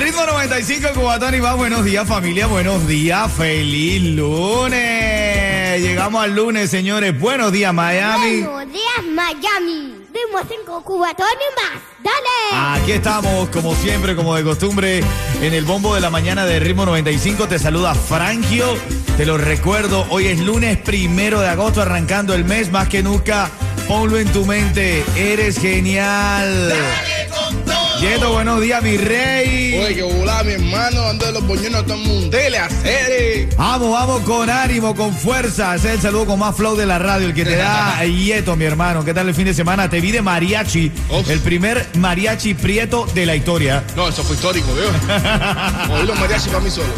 Ritmo 95, Cubatón y más. Buenos días, familia. Buenos días. Feliz lunes. Llegamos al lunes, señores. Buenos días, Miami. Buenos días, Miami. Ritmo 5 cubatón y más. Dale. Aquí estamos, como siempre, como de costumbre, en el bombo de la mañana de Ritmo 95. Te saluda Frangio. Te lo recuerdo, hoy es lunes primero de agosto, arrancando el mes. Más que nunca, ponlo en tu mente. Eres genial. Yeto, buenos días, mi rey. Oye, que volá, mi hermano, ando de los boñones a todo el mundo. Dele a hacer. Vamos, vamos con ánimo, con fuerza. Ese es el saludo con más flow de la radio, el que te da Yeto, mi hermano. ¿Qué tal el fin de semana? Te vi de mariachi, Uf. el primer mariachi prieto de la historia. No, eso fue histórico, ¿veo? Los mariachis para mí solo.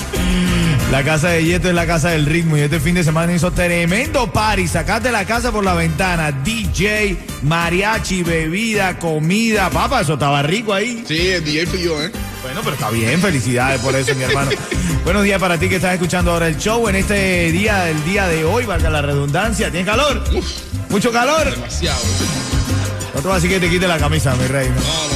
La casa de Yeto es la casa del ritmo y este fin de semana hizo tremendo party. Sacaste la casa por la ventana. DJ, mariachi, bebida, comida. Papá, eso estaba rico ahí. Sí, el DJ fui yo, ¿eh? Bueno, pero está bien, felicidades por eso, mi hermano. Buenos días para ti que estás escuchando ahora el show en este día, el día de hoy, valga la redundancia. ¿Tienes calor? Uf, ¿Mucho calor? demasiado. No te voy a decir que te quite la camisa, mi rey. no, no.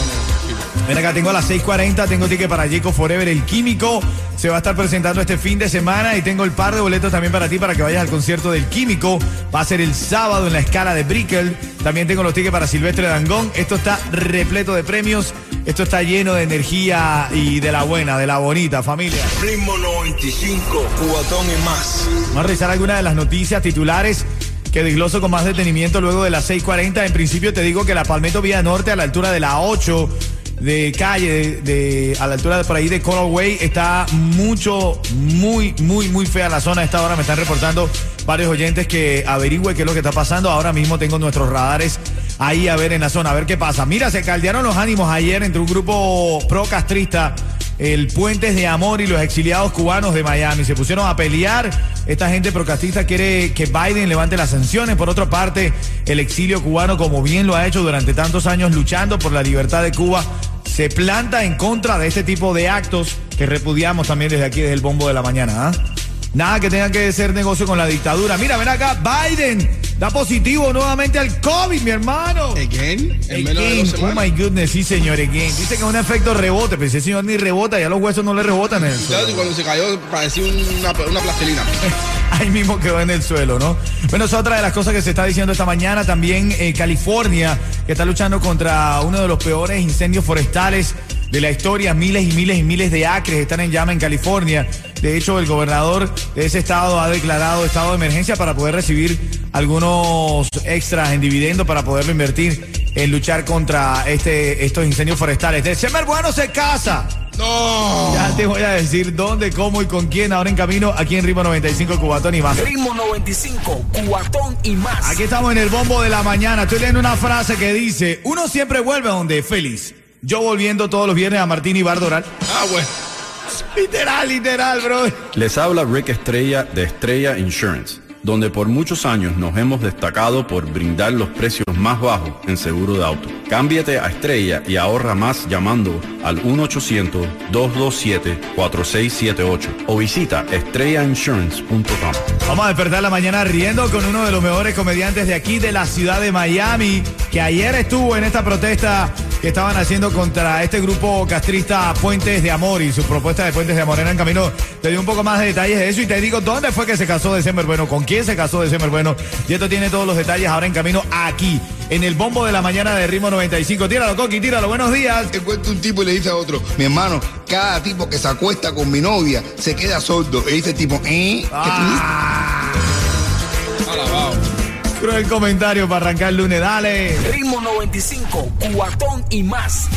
Ven acá, tengo a las 6.40, tengo ticket para Jacob Forever, el químico. Se va a estar presentando este fin de semana y tengo el par de boletos también para ti para que vayas al concierto del químico. Va a ser el sábado en la escala de Brickell. También tengo los tickets para Silvestre Dangón. Esto está repleto de premios. Esto está lleno de energía y de la buena, de la bonita familia. Ritmo 95, cubatón y más. Vamos a revisar algunas de las noticias titulares que desgloso con más detenimiento luego de las 6.40. En principio te digo que la Palmetto Vía Norte a la altura de la 8 de calle, de, a la altura de por ahí de Coral Way, está mucho, muy, muy, muy fea la zona. A esta hora me están reportando varios oyentes que averigüe qué es lo que está pasando. Ahora mismo tengo nuestros radares ahí a ver en la zona, a ver qué pasa. Mira, se caldearon los ánimos ayer entre un grupo pro castrista el Puentes de Amor y los exiliados cubanos de Miami. Se pusieron a pelear. Esta gente procastista quiere que Biden levante las sanciones. Por otra parte, el exilio cubano, como bien lo ha hecho durante tantos años luchando por la libertad de Cuba, se planta en contra de este tipo de actos que repudiamos también desde aquí, desde el bombo de la mañana. ¿ah? Nada que tenga que ser negocio con la dictadura. Mira, ven acá, Biden da positivo nuevamente al COVID, mi hermano. Again, en menos de Again. dos Oh my goodness, sí señor, again. Dice que es un efecto rebote, pero ese señor ni rebota, ya los huesos no le rebotan en el suelo. Ya, y cuando se cayó parecía una, una plastilina. Ahí mismo quedó en el suelo, ¿no? Bueno, es otra de las cosas que se está diciendo esta mañana. También eh, California, que está luchando contra uno de los peores incendios forestales de la historia. Miles y miles y miles de acres están en llama en California. De hecho, el gobernador de ese estado ha declarado estado de emergencia para poder recibir algunos extras en dividendo para poderlo invertir en luchar contra este, estos incendios forestales. December Bueno se casa. No. Ya te voy a decir dónde, cómo y con quién. Ahora en camino aquí en Ritmo 95 Cubatón y más. Ritmo 95, cuatón y más. Aquí estamos en el bombo de la mañana. Estoy leyendo una frase que dice: Uno siempre vuelve a donde es feliz. Yo volviendo todos los viernes a Martín y Bardoral. Ah, bueno. Literal, literal, bro. Les habla Rick Estrella de Estrella Insurance, donde por muchos años nos hemos destacado por brindar los precios más bajos en seguro de auto. Cámbiate a Estrella y ahorra más llamando al 1-800-227-4678 o visita estrellainsurance.com. Vamos a despertar la mañana riendo con uno de los mejores comediantes de aquí, de la ciudad de Miami, que ayer estuvo en esta protesta que estaban haciendo contra este grupo castrista Puentes de Amor y su propuesta de Puentes de Amor en camino. Te doy un poco más de detalles de eso y te digo dónde fue que se casó December Bueno, con quién se casó December Bueno. Y esto tiene todos los detalles ahora en camino aquí, en el bombo de la mañana de Ritmo 95. Tíralo, Coqui, tíralo. Buenos días. Te cuenta un tipo y le dice a otro, mi hermano, cada tipo que se acuesta con mi novia se queda sordo. Y dice el tipo, ¿eh? ¿Qué? Ah. Cruel comentario para arrancar el lunes. Dale. Ritmo 95, cuatón y más.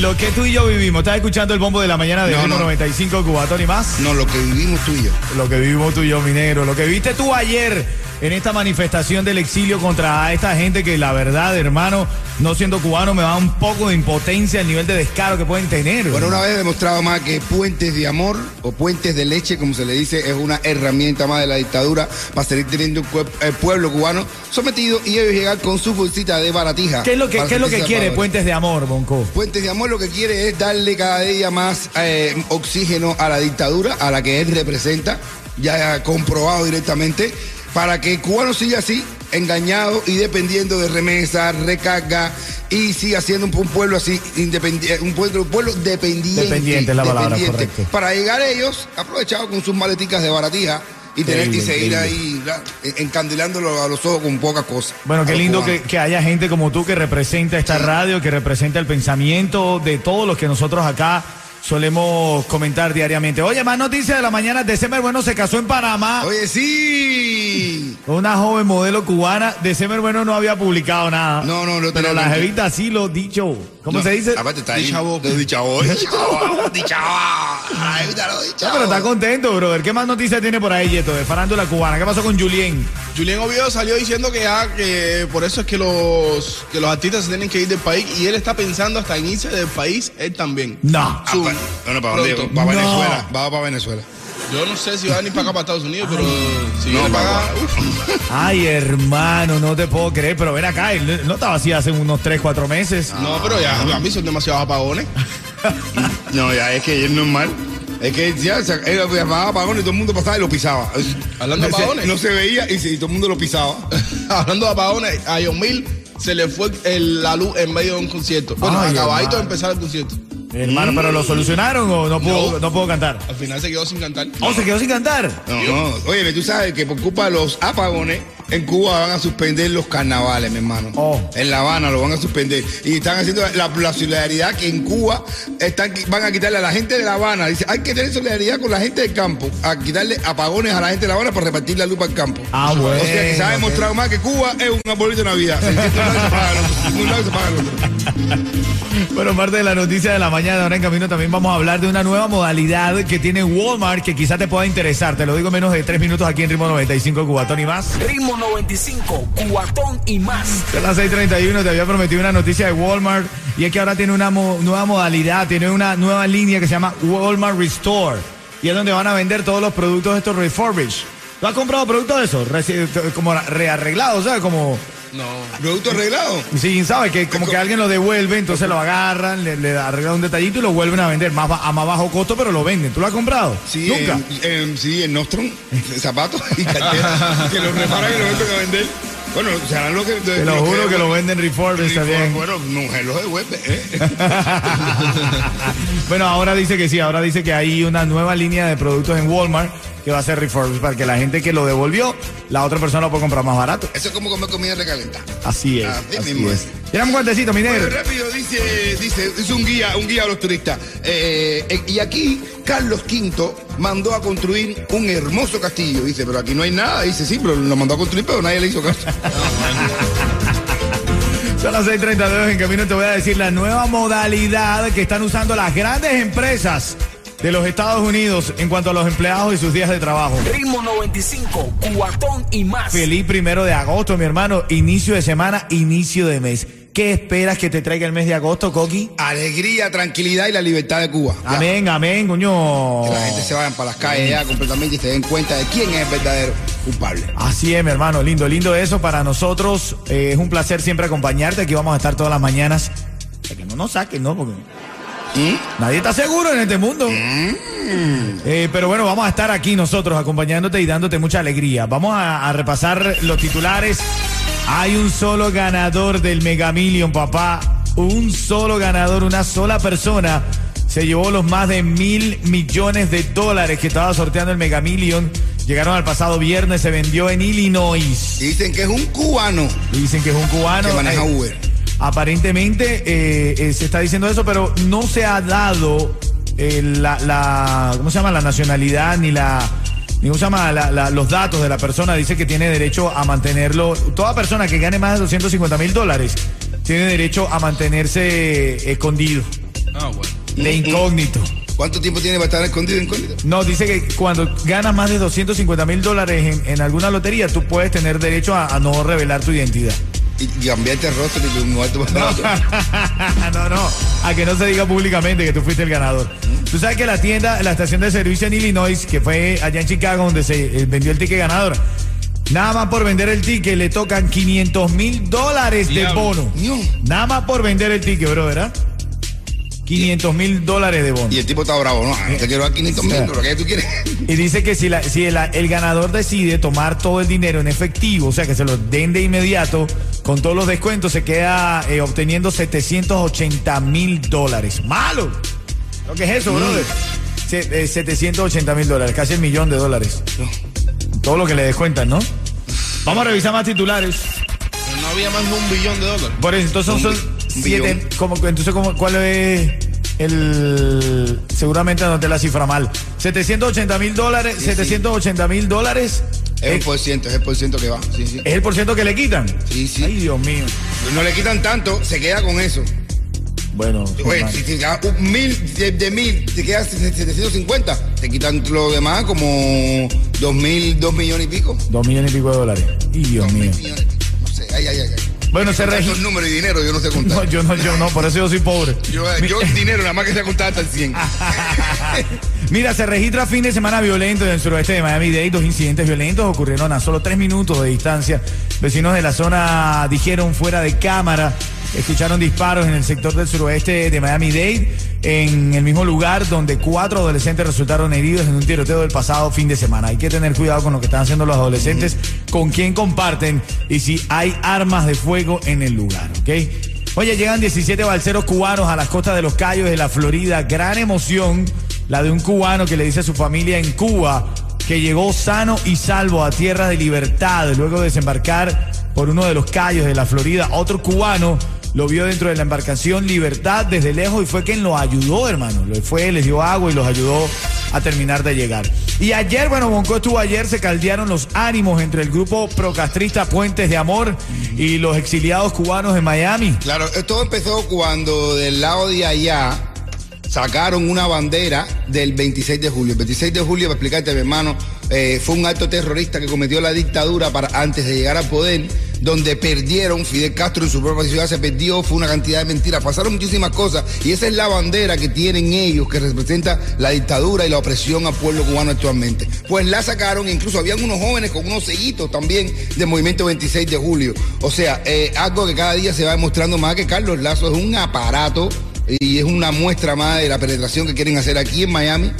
Lo que tú y yo vivimos. ¿Estás escuchando el bombo de la mañana de No, Ritmo no. 95 Cubatón y más? No, lo que vivimos tú y yo. Lo que vivimos tú y yo, mi negro. Lo que viste tú ayer en esta manifestación del exilio contra esta gente que la verdad, hermano, no siendo cubano, me da un poco de impotencia el nivel de descaro que pueden tener. Bueno, una vez demostrado más que puentes de amor o puentes de leche, como se le dice, es una herramienta más de la dictadura para seguir teniendo cue- eh, pueblo cubano sometido y ellos llegar con su bolsita de baratija. ¿Qué es lo que, qué es lo que quiere. Puentes de Amor, Bonco? Puentes de Amor lo que quiere es darle cada día más eh, oxígeno a la dictadura, a la que él representa, ya comprobado directamente, para que el cubano siga así, engañado y dependiendo de remesas, recarga, y siga siendo un, un pueblo así, independiente, un pueblo, un pueblo dependiente. Dependiente es la palabra, dependiente. correcto. Para llegar ellos, aprovechados con sus maleticas de baratija, y tener que seguir ahí ¿verdad? encandilándolo a los ojos con pocas cosas. Bueno, A qué lindo que haya gente como tú que representa esta radio, que representa el pensamiento de todos los que nosotros acá solemos comentar diariamente. Oye, más noticias de la mañana. December Bueno se casó en Panamá Oye, sí. con una joven modelo cubana. December Bueno no había publicado nada. No, no, no Pero la jevita sí lo dicho. ¿Cómo No, se dice? Aparte está ahí. Dichavo. Dichavo. Dichavo. Dichavo. No, dichavo. pero está contento, brother. ¿Qué más noticias tiene por ahí, Yeto, de farándula cubana? ¿Qué pasó con Julien? Julián Oviedo salió diciendo que ya que por eso es que los que los artistas se tienen que ir del país y él está pensando hasta en irse del país él también. No. Ah, pa- bueno, ¿para dónde? pronto. Para No. Venezuela. Va para Venezuela. Yo no sé si va a venir para acá para Estados Unidos, pero si No, viene para pa- acá. Ay, hermano, no te puedo creer. Pero ven acá, él no estaba así hace unos 3, 4 meses. no, pero ya a mí son demasiados apagones. No, ya es que es normal. Es que ya se- él llamaba apagón y todo el mundo pasaba y lo pisaba. Hablando de apagones. No se veía y, sí, todo el mundo lo pisaba. Hablando de apagones, a John Mill se le fue el- la luz en medio de un concierto. Bueno, Ay, acabadito de empezar el concierto. Hermano, ¿pero lo solucionaron o no puedo, No. no puedo cantar? Al final se quedó sin cantar. ¿Oh, se quedó sin cantar? No, no. Oye, tú sabes que por culpa de los apagones, en Cuba van a suspender los carnavales, mi hermano. Oh. En La Habana lo van a suspender. Y están haciendo la, la solidaridad que en Cuba están, van a quitarle a la gente de La Habana. Dice, hay que tener solidaridad con la gente del campo. A quitarle apagones a la gente de La Habana para repartir la luz al campo. Ah, O sea que se bueno, ha demostrado más que Cuba es un arbolito de Navidad. Se lado el otro. Bueno, parte de la noticia de la mañana, ahora en camino también vamos a hablar de una nueva modalidad que tiene Walmart que quizá te pueda interesar. Te lo digo en menos de tres minutos aquí en Ritmo 95 Cubatón y más. Ritmo 95, cuatón y más. Son las 6:31, te había prometido una noticia de Walmart y es que ahora tiene una nueva modalidad, tiene una nueva línea que se llama Walmart Restore y es donde van a vender todos los productos estos refurbished. ¿Tú has comprado productos de esos? Como rearreglados, ¿sabes? Como No. ¿Producto arreglado? Sí, ¿sabes? Que como que alguien lo devuelve, entonces lo agarran, le, le arreglan un detallito y lo vuelven a vender más a más bajo costo, pero lo venden. ¿Tú lo has comprado? Sí, Nunca. En, en- sí, en Nostrum, zapatos y carteras, que los reparan y los venden a vender. Bueno, serán lo que... Te lo juro que lo venden refurbished también. Bueno, mujer los devuelve, ¿eh? bueno, ahora dice que sí, ahora dice que hay una nueva línea de productos en Walmart que va a ser refurbished para que la gente que lo devolvió, la otra persona lo pueda comprar más barato. Eso es como comer comida recalentada. Así es. Así Así mismo es. es. Tirame un cuentecito, mi Bueno, negro. rápido, dice, dice, es un guía, un guía a los turistas. Eh, eh, y aquí Carlos V mandó a construir un hermoso castillo. Dice, pero aquí no hay nada. Dice, sí, pero lo mandó a construir, pero nadie le hizo caso. Son las 6:32 en camino te voy a decir la nueva modalidad que están usando las grandes empresas de los Estados Unidos en cuanto a los empleados y sus días de trabajo. Ritmo 95, cuatón y más. Feliz primero de agosto, mi hermano. Inicio de semana, inicio de mes. ¿Qué esperas que te traiga el mes de agosto, Coqui? Alegría, tranquilidad y la libertad de Cuba. Ya. Amén, amén, coño. Que la gente se vayan para las calles ya completamente y se den cuenta de quién es el verdadero culpable. Así es, mi hermano. Lindo, lindo eso para nosotros. Eh, es un placer siempre acompañarte. Aquí vamos a estar todas las mañanas. Para que no nos saquen, ¿no? Porque nadie está seguro en este mundo. Eh, pero bueno, vamos a estar aquí nosotros acompañándote y dándote mucha alegría. Vamos a, a repasar los titulares. Hay un solo ganador del Mega Million, papá. Un solo ganador, una sola persona. Se llevó los más de mil millones de dólares que estaba sorteando el Mega Million. Llegaron al pasado viernes, se vendió en Illinois. Dicen que es un cubano Dicen que es un cubano. que maneja eh, Uber. Aparentemente eh, eh, se está diciendo eso, pero no se ha dado la, la- ¿cómo se llama? La nacionalidad ni la, se llama? La- la- los datos de la persona. Dice que tiene derecho a mantenerlo. Toda persona que gane más de 250 mil dólares tiene derecho a mantenerse escondido, Ah, bueno. de incógnito. ¿Cuánto tiempo tiene para estar escondido, incógnito? No, dice que cuando ganas más de 250 mil dólares en, en alguna lotería, tú puedes tener derecho a, a no revelar tu identidad. Y, y cambiarte el rostro y tu muerto para No, otro. no, no, a que no se diga públicamente que tú fuiste el ganador. Tú sabes que la tienda, la estación de servicio en Illinois, que fue allá en Chicago donde se eh, vendió el ticket ganador, nada más por vender el ticket le tocan 500 mil dólares de bono. Nada más por vender el ticket, bro, ¿verdad? 500 mil dólares de bono. Y el tipo está bravo, no, no te quiero dar 500 mil, pero ¿qué tú quieres? Y dice que si, la- si el, el ganador decide tomar todo el dinero en efectivo, o sea, que se lo den de inmediato, con todos los descuentos, se queda eh, obteniendo 780 mil dólares. ¡Malo! ¿Lo que es eso, brother? Se- eh, 780 mil dólares, casi el millón de dólares. Todo lo que le descuentan, ¿no? Vamos a revisar más titulares. Pero no había más de un billón de dólares. Por eso, entonces son siete. Como, entonces, como, ¿cuál es el. Seguramente anoté la cifra mal. 780 mil dólares. Sí, 780 mil dólares. Es eh, un por ciento, es el por ciento que va. Sí, sí. es el por ciento que le quitan. Sí, sí. Ay, Dios mío. No le quitan tanto, se queda con eso. Bueno, Oye, mal. si te un mil de, de mil, te quedas 750, te quitan lo demás como dos mil, dos millones y pico. dos millones y pico de dólares. Ay, Dios Dos mío. mil millones y pico. No sé, ay, ay, ay. Bueno, se Contar regi- esos números y dinero, yo no sé No, contar. yo no, yo no, por eso yo soy pobre. Yo, yo dinero, nada más que sé contar hasta el 100. Mira, se registra fin de semana violento en el suroeste de Miami-Dade. Dos incidentes violentos ocurrieron a solo tres minutos de distancia. Vecinos de la zona dijeron fuera de cámara. Escucharon disparos en el sector del suroeste de Miami-Dade, en el mismo lugar donde cuatro adolescentes resultaron heridos en un tiroteo del pasado fin de semana. Hay que tener cuidado con lo que están haciendo los adolescentes, con quién comparten y si hay armas de fuego en el lugar, ¿ok? Oye, llegan 17 balseros cubanos a las costas de los Cayos de la Florida. Gran emoción la de un cubano que le dice a su familia en Cuba que llegó sano y salvo a tierras de libertad luego de desembarcar por uno de los Cayos de la Florida. Otro cubano lo vio dentro de la embarcación Libertad desde lejos y fue quien lo ayudó, hermano. Fue, les dio agua y los ayudó a terminar de llegar. Y ayer, bueno, Bonco estuvo ayer, se caldearon los ánimos entre el grupo procastrista Puentes de Amor y los exiliados cubanos en Miami. Claro, todo empezó cuando del lado de allá sacaron una bandera del 26 de julio. El 26 de julio, para explicarte, hermano, eh, fue un acto terrorista que cometió la dictadura para antes de llegar al poder, donde perdieron, Fidel Castro en su propia ciudad se perdió, fue una cantidad de mentiras, pasaron muchísimas cosas y esa es la bandera que tienen ellos, que representa la dictadura y la opresión al pueblo cubano actualmente. Pues la sacaron, e incluso habían unos jóvenes con unos sellitos también del movimiento 26 de julio. O sea, eh, algo que cada día se va demostrando más que Carlos Lazo es un aparato y es una muestra más de la penetración que quieren hacer aquí en Miami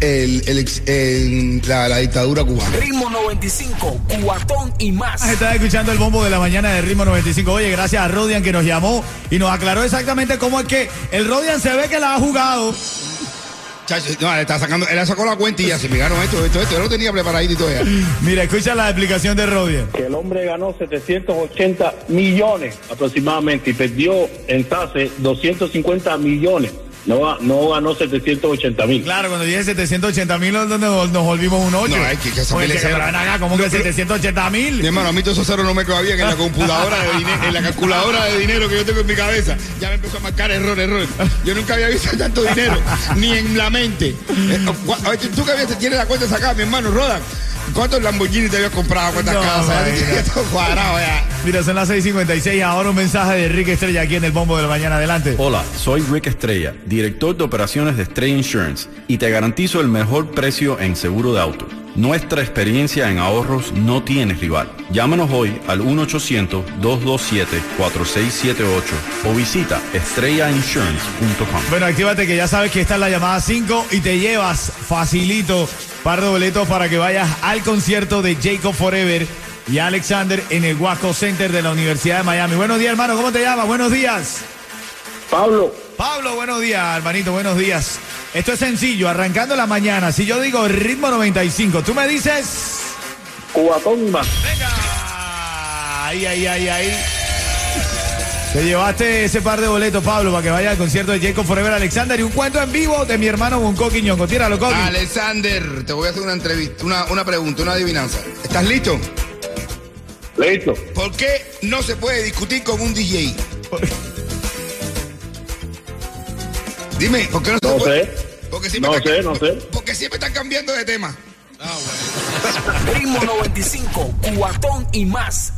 el- el la, la dictadura cubana. Ritmo 95, cuatón y más. Estás escuchando el bombo de la mañana de Ritmo 95. Oye, gracias a Rodian que nos llamó y nos aclaró exactamente cómo es que el Rodian se ve que la ha jugado. Chacho, no, le está sacando, él sacó la cuenta y ya se pegaron esto, esto, esto. Yo lo tenía preparadito y todo ya. Mira, escucha la explicación de Rodian. que el hombre ganó 780 millones aproximadamente y perdió en TASE 250 millones. No, no ganó 780 mil. Claro, cuando dije 780 mil nos, nos volvimos un 8. No, es que- que esa pila es cero. acá, ¿cómo que 780 Mi mil? hermano, a mí todos esos ceros no me bien en la computadora de dinero, en la calculadora de dinero que yo tengo en mi cabeza. Ya me empezó a marcar error, error. Yo nunca había visto tanto dinero, ni en la mente. Eh, gua- a ver, tú que habías, tienes la cuenta sacada, mi hermano, Rodan. ¿Cuántos Lamborghini te habías comprado? ¿Cuántas No, casas? cuadrado ya. Mira, son las 6.56. Ahora un mensaje de Enrique Estrella aquí en el bombo de la mañana. Adelante. Hola, soy Rick Estrella, director de operaciones de Estrella Insurance y te garantizo el mejor precio en seguro de auto. Nuestra experiencia en ahorros no tiene rival. Llámanos hoy al 1-800-227-4678 o visita estrellainsurance.com. Bueno, actívate que ya sabes que esta es la llamada 5 y te llevas facilito par de boletos para que vayas al concierto de Jacob Forever y Alexander en el Wasco Center de la Universidad de Miami. Buenos días, hermano. ¿Cómo te llamas? Buenos días. Pablo, Pablo, buenos días, hermanito. Buenos días. Esto es sencillo, arrancando la mañana. Si yo digo ritmo 95, tú me dices... más. Venga. Ahí, ahí, ahí, ahí. Te llevaste ese par de boletos, Pablo, para que vaya al concierto de Jacob Forever Alexander y un cuento en vivo de mi hermano Bonco Quiñongo. Tíralo, Coqui. Alexander, te voy a hacer una entrevista, una, una pregunta, una adivinanza. ¿Estás listo? Listo. ¿Por qué no se puede discutir con un DJ? Dime, ¿por qué no se No puede? sé. Porque siempre No sé, no sé. Porque siempre están cambiando de tema. Ritmo 95, cuatón y más.